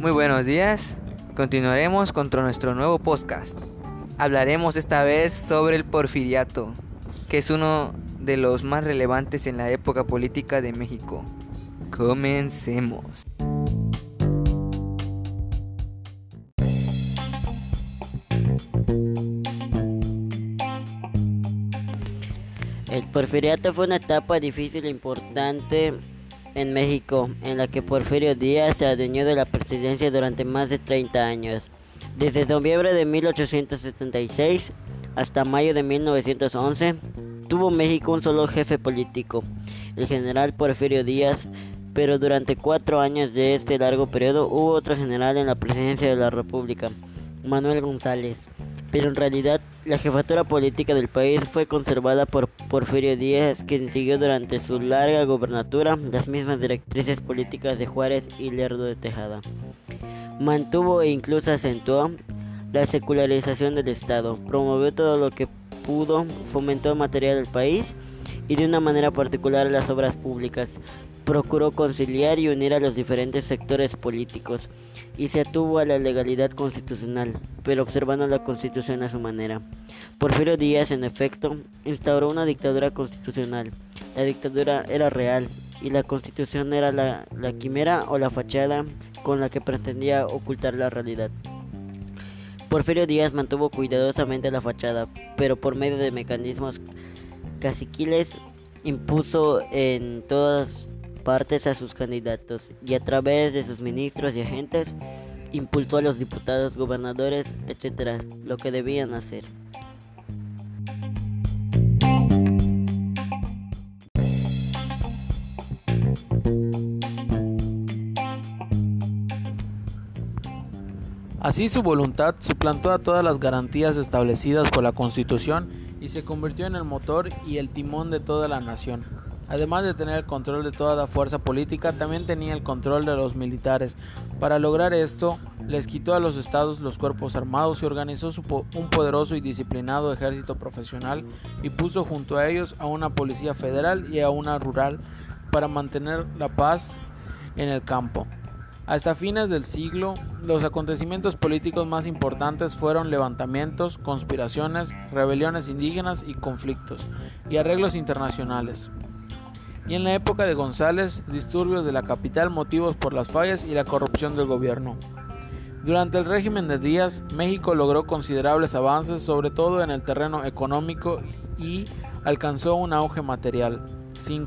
Muy buenos días. Continuaremos con nuestro nuevo podcast. Hablaremos esta vez sobre el porfiriato, que es uno de los más relevantes en la época política de México. Comencemos. El porfiriato fue una etapa difícil e importante en México, en la que Porfirio Díaz se adueñó de la presidencia durante más de 30 años. Desde noviembre de 1876 hasta mayo de 1911, tuvo México un solo jefe político, el general Porfirio Díaz, pero durante cuatro años de este largo periodo hubo otro general en la presidencia de la República, Manuel González pero en realidad la jefatura política del país fue conservada por Porfirio Díaz, quien siguió durante su larga gobernatura las mismas directrices políticas de Juárez y Lerdo de Tejada. Mantuvo e incluso acentuó la secularización del Estado, promovió todo lo que pudo, fomentó material del país y de una manera particular las obras públicas, procuró conciliar y unir a los diferentes sectores políticos y se atuvo a la legalidad constitucional, pero observando la constitución a su manera. Porfirio Díaz, en efecto, instauró una dictadura constitucional. La dictadura era real y la constitución era la, la quimera o la fachada con la que pretendía ocultar la realidad. Porfirio Díaz mantuvo cuidadosamente la fachada, pero por medio de mecanismos caciquiles impuso en todas partes a sus candidatos y a través de sus ministros y agentes impulsó a los diputados, gobernadores, etcétera, lo que debían hacer. Así su voluntad suplantó a todas las garantías establecidas por la Constitución y se convirtió en el motor y el timón de toda la nación. Además de tener el control de toda la fuerza política, también tenía el control de los militares. Para lograr esto, les quitó a los estados los cuerpos armados y organizó un poderoso y disciplinado ejército profesional y puso junto a ellos a una policía federal y a una rural para mantener la paz en el campo. Hasta fines del siglo, los acontecimientos políticos más importantes fueron levantamientos, conspiraciones, rebeliones indígenas y conflictos, y arreglos internacionales y en la época de González, disturbios de la capital motivos por las fallas y la corrupción del gobierno. Durante el régimen de Díaz, México logró considerables avances, sobre todo en el terreno económico, y alcanzó un auge material, sin,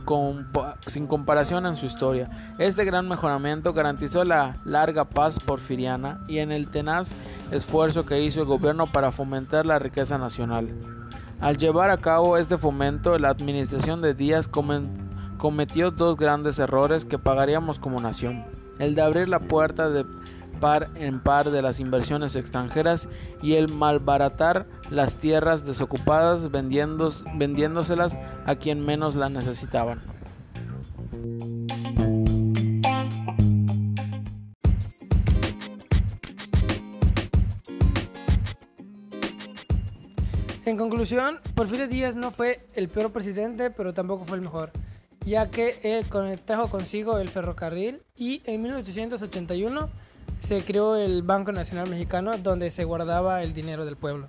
sin, comparación en su historia. Este gran mejoramiento garantizó la larga paz porfiriana y en el tenaz esfuerzo que hizo el gobierno para fomentar la riqueza nacional. Al llevar a cabo este fomento, la administración de Díaz comenzó cometió dos grandes errores que pagaríamos como nación. El de abrir la puerta de par en par de las inversiones extranjeras y el malbaratar las tierras desocupadas vendiéndoselas a quien menos la necesitaban. En conclusión, Porfirio Díaz no fue el peor presidente, pero tampoco fue el mejor ya que trajo consigo el ferrocarril y en 1881 se creó el Banco Nacional Mexicano donde se guardaba el dinero del pueblo.